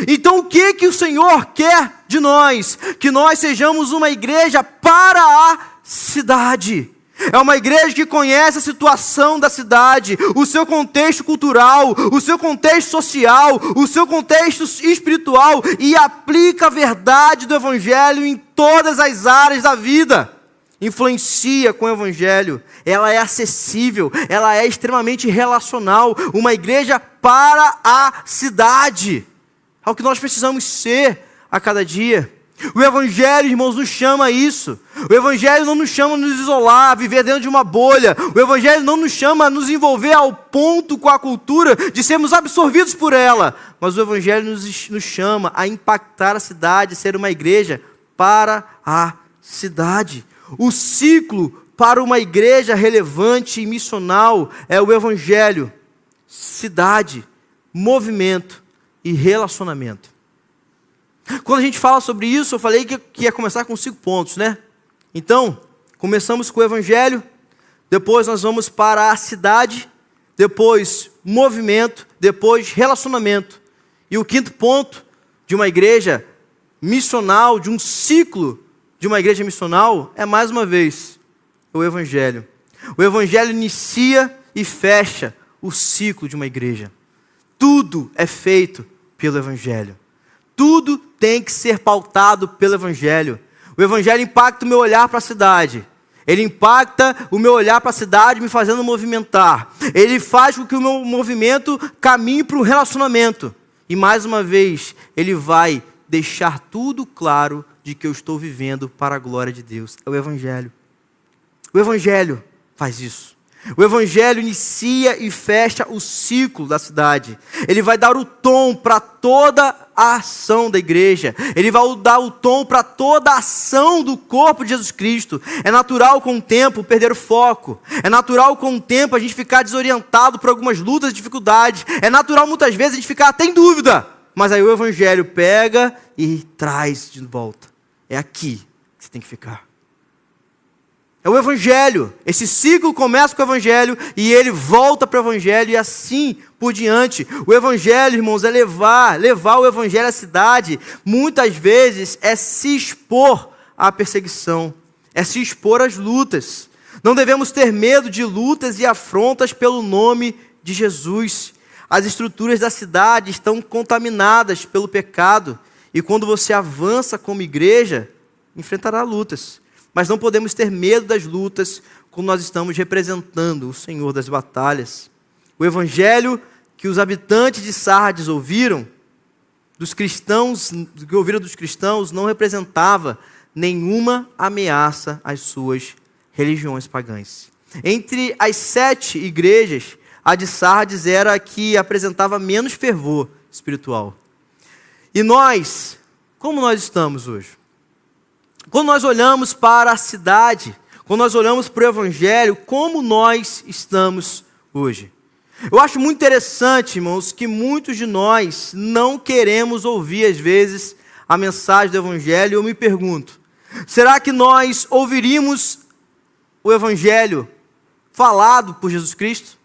Então o que que o Senhor quer de nós? Que nós sejamos uma igreja para a cidade. É uma igreja que conhece a situação da cidade, o seu contexto cultural, o seu contexto social, o seu contexto espiritual e aplica a verdade do Evangelho em todas as áreas da vida. Influencia com o Evangelho, ela é acessível, ela é extremamente relacional. Uma igreja para a cidade. É o que nós precisamos ser a cada dia. O Evangelho, irmãos, nos chama a isso. O Evangelho não nos chama a nos isolar, a viver dentro de uma bolha. O Evangelho não nos chama a nos envolver ao ponto com a cultura de sermos absorvidos por ela. Mas o Evangelho nos, nos chama a impactar a cidade, ser uma igreja para a cidade. O ciclo para uma igreja relevante e missional é o Evangelho, cidade, movimento e relacionamento. Quando a gente fala sobre isso, eu falei que, ia começar com cinco pontos, né? Então, começamos com o Evangelho, depois nós vamos para a cidade, depois movimento, depois relacionamento. E o quinto ponto de uma igreja missional, de um ciclo de uma igreja missional, é mais uma vez o Evangelho. O Evangelho inicia e fecha o ciclo de uma igreja. Tudo é feito pelo Evangelho. Tudo tem que ser pautado pelo Evangelho. O Evangelho impacta o meu olhar para a cidade. Ele impacta o meu olhar para a cidade, me fazendo movimentar. Ele faz com que o meu movimento caminhe para o relacionamento. E mais uma vez, ele vai deixar tudo claro de que eu estou vivendo para a glória de Deus. É o Evangelho. O Evangelho faz isso. O Evangelho inicia e fecha o ciclo da cidade. Ele vai dar o tom para toda a ação da igreja. Ele vai dar o tom para toda a ação do corpo de Jesus Cristo. É natural com o tempo perder o foco. É natural com o tempo a gente ficar desorientado por algumas lutas e dificuldades. É natural muitas vezes a gente ficar até em dúvida. Mas aí o Evangelho pega e traz de volta. É aqui que você tem que ficar. É o Evangelho. Esse ciclo começa com o Evangelho e ele volta para o Evangelho e assim por diante. O Evangelho, irmãos, é levar, levar o Evangelho à cidade. Muitas vezes é se expor à perseguição, é se expor às lutas. Não devemos ter medo de lutas e afrontas pelo nome de Jesus. As estruturas da cidade estão contaminadas pelo pecado e quando você avança como igreja, enfrentará lutas mas não podemos ter medo das lutas quando nós estamos representando o Senhor das batalhas. O evangelho que os habitantes de Sardes ouviram, dos cristãos, que ouviram dos cristãos, não representava nenhuma ameaça às suas religiões pagãs. Entre as sete igrejas, a de Sardes era a que apresentava menos fervor espiritual. E nós, como nós estamos hoje? Quando nós olhamos para a cidade, quando nós olhamos para o Evangelho, como nós estamos hoje? Eu acho muito interessante, irmãos, que muitos de nós não queremos ouvir, às vezes, a mensagem do Evangelho. Eu me pergunto: será que nós ouviríamos o Evangelho falado por Jesus Cristo?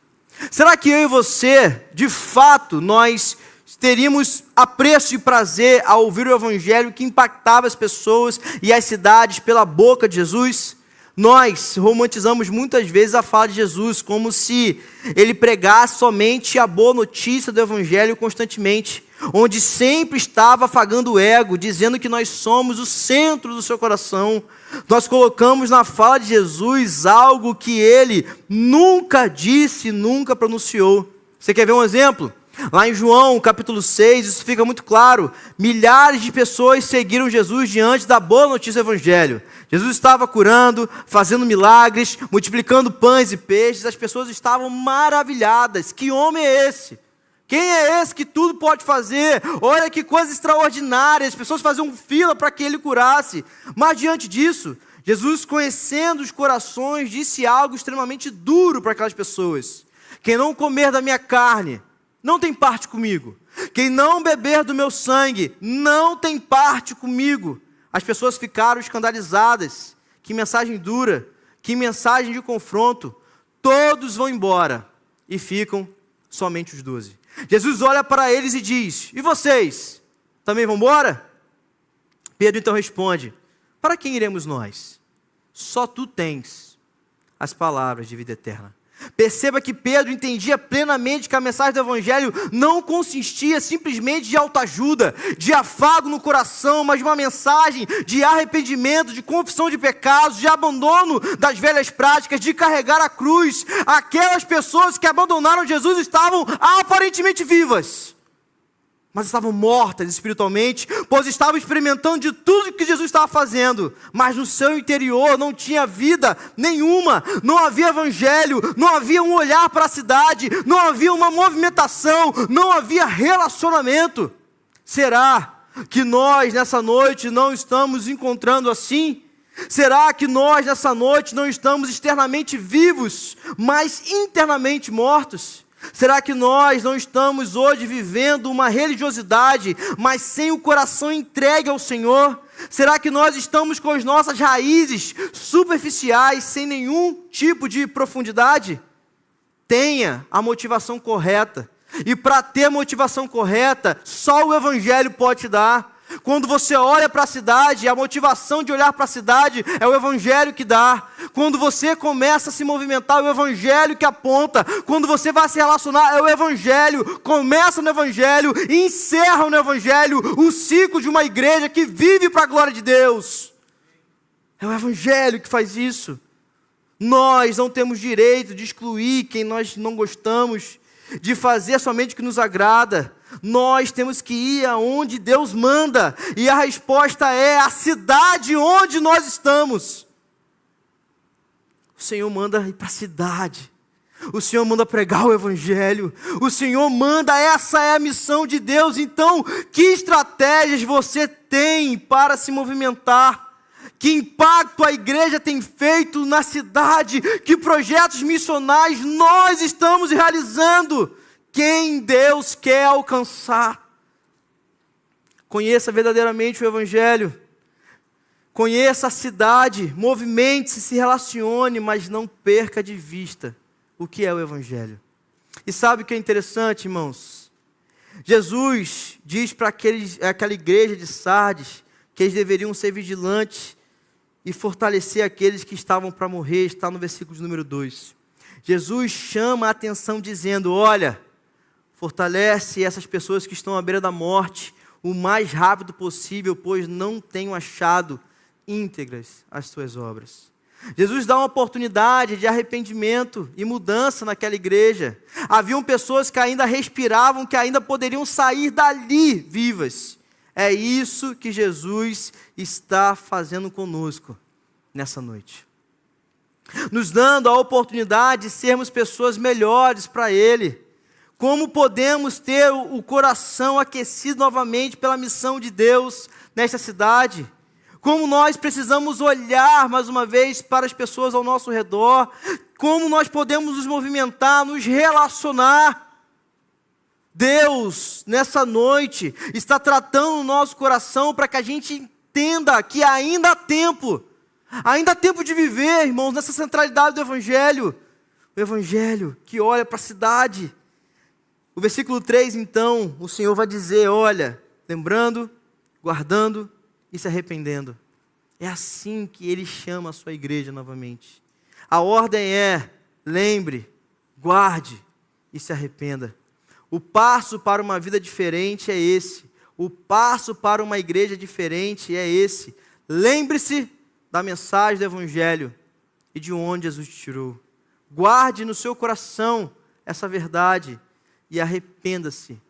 Será que eu e você, de fato, nós teríamos apreço e prazer ao ouvir o evangelho que impactava as pessoas e as cidades pela boca de Jesus? Nós romantizamos muitas vezes a fala de Jesus como se ele pregasse somente a boa notícia do evangelho constantemente, onde sempre estava afagando o ego, dizendo que nós somos o centro do seu coração. Nós colocamos na fala de Jesus algo que ele nunca disse, nunca pronunciou. Você quer ver um exemplo? Lá em João, capítulo 6, isso fica muito claro. Milhares de pessoas seguiram Jesus diante da boa notícia do Evangelho. Jesus estava curando, fazendo milagres, multiplicando pães e peixes. As pessoas estavam maravilhadas. Que homem é esse? Quem é esse que tudo pode fazer? Olha que coisa extraordinária. As pessoas faziam fila para que ele curasse. Mas diante disso, Jesus, conhecendo os corações, disse algo extremamente duro para aquelas pessoas: Quem não comer da minha carne não tem parte comigo. Quem não beber do meu sangue não tem parte comigo. As pessoas ficaram escandalizadas. Que mensagem dura, que mensagem de confronto. Todos vão embora e ficam somente os doze. Jesus olha para eles e diz: E vocês? Também vão embora? Pedro então responde: Para quem iremos nós? Só tu tens as palavras de vida eterna. Perceba que Pedro entendia plenamente que a mensagem do Evangelho não consistia simplesmente de autoajuda, de afago no coração, mas de uma mensagem de arrependimento, de confissão de pecados, de abandono das velhas práticas, de carregar a cruz. Aquelas pessoas que abandonaram Jesus estavam aparentemente vivas mas estavam mortas espiritualmente, pois estavam experimentando de tudo que Jesus estava fazendo, mas no seu interior não tinha vida nenhuma, não havia evangelho, não havia um olhar para a cidade, não havia uma movimentação, não havia relacionamento. Será que nós nessa noite não estamos encontrando assim? Será que nós nessa noite não estamos externamente vivos, mas internamente mortos? Será que nós não estamos hoje vivendo uma religiosidade, mas sem o coração entregue ao Senhor? Será que nós estamos com as nossas raízes superficiais, sem nenhum tipo de profundidade? Tenha a motivação correta. E para ter a motivação correta, só o Evangelho pode te dar. Quando você olha para a cidade, a motivação de olhar para a cidade é o Evangelho que dá. Quando você começa a se movimentar, é o Evangelho que aponta. Quando você vai se relacionar, é o Evangelho. Começa no Evangelho encerra no Evangelho o ciclo de uma igreja que vive para a glória de Deus. É o Evangelho que faz isso. Nós não temos direito de excluir quem nós não gostamos, de fazer somente o que nos agrada. Nós temos que ir aonde Deus manda, e a resposta é a cidade onde nós estamos. O Senhor manda ir para a cidade. O Senhor manda pregar o Evangelho. O Senhor manda, essa é a missão de Deus. Então, que estratégias você tem para se movimentar? Que impacto a igreja tem feito na cidade? Que projetos missionais nós estamos realizando? Quem Deus quer alcançar? Conheça verdadeiramente o Evangelho. Conheça a cidade, movimente-se, se relacione, mas não perca de vista o que é o Evangelho. E sabe o que é interessante, irmãos? Jesus diz para aquela igreja de Sardes que eles deveriam ser vigilantes e fortalecer aqueles que estavam para morrer, está no versículo número 2. Jesus chama a atenção dizendo: Olha, fortalece essas pessoas que estão à beira da morte o mais rápido possível, pois não tenho achado íntegras as suas obras. Jesus dá uma oportunidade de arrependimento e mudança naquela igreja. Haviam pessoas que ainda respiravam, que ainda poderiam sair dali vivas. É isso que Jesus está fazendo conosco nessa noite. Nos dando a oportunidade de sermos pessoas melhores para Ele. Como podemos ter o coração aquecido novamente pela missão de Deus nesta cidade? como nós precisamos olhar mais uma vez para as pessoas ao nosso redor, como nós podemos nos movimentar, nos relacionar. Deus, nessa noite, está tratando o nosso coração para que a gente entenda que ainda há tempo, ainda há tempo de viver, irmãos, nessa centralidade do Evangelho. O Evangelho que olha para a cidade. O versículo 3, então, o Senhor vai dizer: olha, lembrando, guardando e se arrependendo. É assim que ele chama a sua igreja novamente. A ordem é: lembre, guarde e se arrependa. O passo para uma vida diferente é esse. O passo para uma igreja diferente é esse. Lembre-se da mensagem do Evangelho e de onde Jesus te tirou. Guarde no seu coração essa verdade e arrependa-se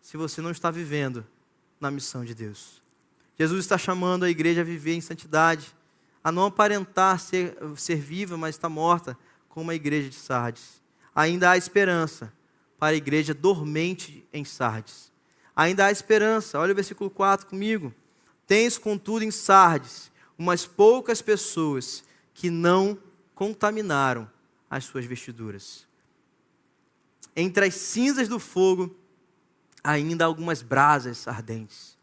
se você não está vivendo na missão de Deus. Jesus está chamando a igreja a viver em santidade, a não aparentar ser, ser viva, mas está morta, como a igreja de Sardes. Ainda há esperança para a igreja dormente em Sardes. Ainda há esperança. Olha o versículo 4 comigo. Tens, contudo, em Sardes umas poucas pessoas que não contaminaram as suas vestiduras. Entre as cinzas do fogo, ainda algumas brasas ardentes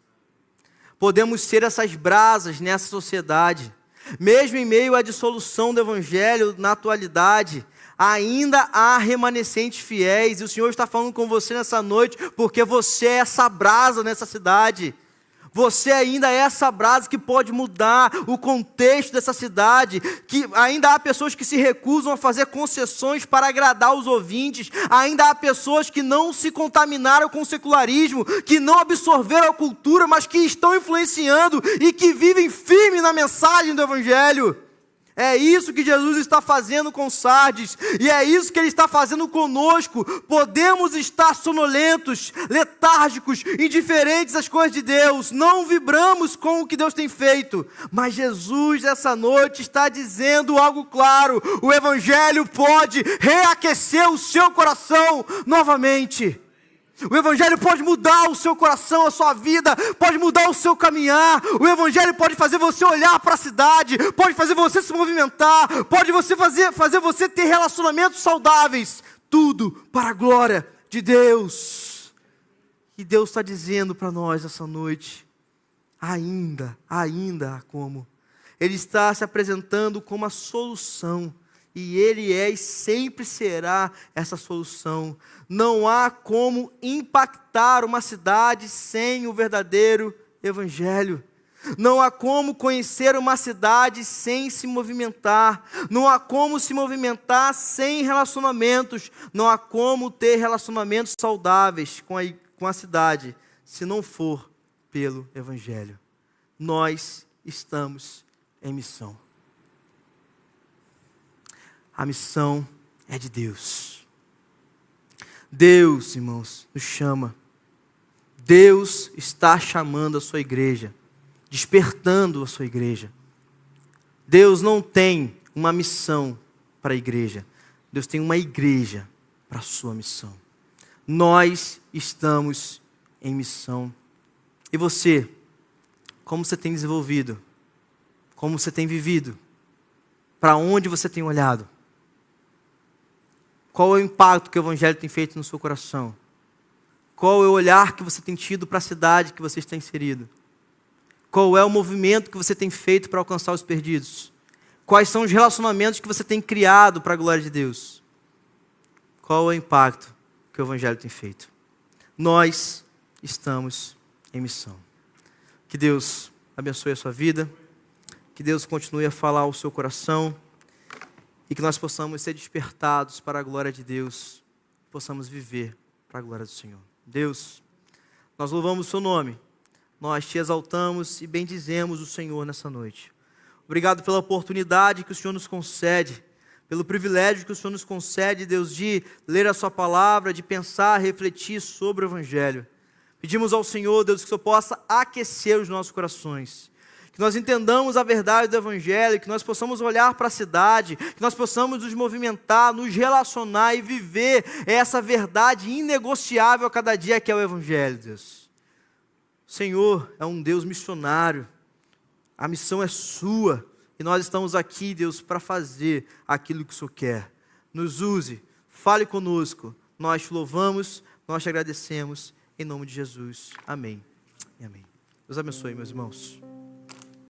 podemos ser essas brasas nessa sociedade. Mesmo em meio à dissolução do evangelho na atualidade, ainda há remanescentes fiéis, e o Senhor está falando com você nessa noite, porque você é essa brasa nessa cidade. Você ainda é essa brasa que pode mudar o contexto dessa cidade, que ainda há pessoas que se recusam a fazer concessões para agradar os ouvintes, ainda há pessoas que não se contaminaram com o secularismo, que não absorveram a cultura, mas que estão influenciando e que vivem firme na mensagem do evangelho. É isso que Jesus está fazendo com Sardes, e é isso que Ele está fazendo conosco. Podemos estar sonolentos, letárgicos, indiferentes às coisas de Deus, não vibramos com o que Deus tem feito, mas Jesus, essa noite, está dizendo algo claro: o Evangelho pode reaquecer o seu coração novamente. O Evangelho pode mudar o seu coração, a sua vida, pode mudar o seu caminhar. O Evangelho pode fazer você olhar para a cidade, pode fazer você se movimentar, pode você fazer, fazer você ter relacionamentos saudáveis. Tudo para a glória de Deus. E Deus está dizendo para nós essa noite: ainda, ainda há como. Ele está se apresentando como a solução e Ele é e sempre será essa solução. Não há como impactar uma cidade sem o verdadeiro Evangelho. Não há como conhecer uma cidade sem se movimentar. Não há como se movimentar sem relacionamentos. Não há como ter relacionamentos saudáveis com a, com a cidade se não for pelo Evangelho. Nós estamos em missão. A missão é de Deus. Deus, irmãos, nos chama. Deus está chamando a sua igreja, despertando a sua igreja. Deus não tem uma missão para a igreja. Deus tem uma igreja para a sua missão. Nós estamos em missão. E você, como você tem desenvolvido? Como você tem vivido? Para onde você tem olhado? Qual é o impacto que o Evangelho tem feito no seu coração? Qual é o olhar que você tem tido para a cidade que você está inserido? Qual é o movimento que você tem feito para alcançar os perdidos? Quais são os relacionamentos que você tem criado para a glória de Deus? Qual é o impacto que o Evangelho tem feito? Nós estamos em missão. Que Deus abençoe a sua vida, que Deus continue a falar ao seu coração e que nós possamos ser despertados para a glória de Deus, possamos viver para a glória do Senhor. Deus, nós louvamos o seu nome, nós te exaltamos e bendizemos o Senhor nessa noite. Obrigado pela oportunidade que o Senhor nos concede, pelo privilégio que o Senhor nos concede, Deus, de ler a Sua palavra, de pensar, refletir sobre o Evangelho. Pedimos ao Senhor, Deus, que o Senhor possa aquecer os nossos corações. Que nós entendamos a verdade do Evangelho, que nós possamos olhar para a cidade, que nós possamos nos movimentar, nos relacionar e viver essa verdade inegociável a cada dia que é o Evangelho, Deus. O Senhor é um Deus missionário. A missão é sua. E nós estamos aqui, Deus, para fazer aquilo que o Senhor quer. Nos use, fale conosco. Nós te louvamos, nós te agradecemos. Em nome de Jesus. Amém. E amém. Deus abençoe, meus irmãos.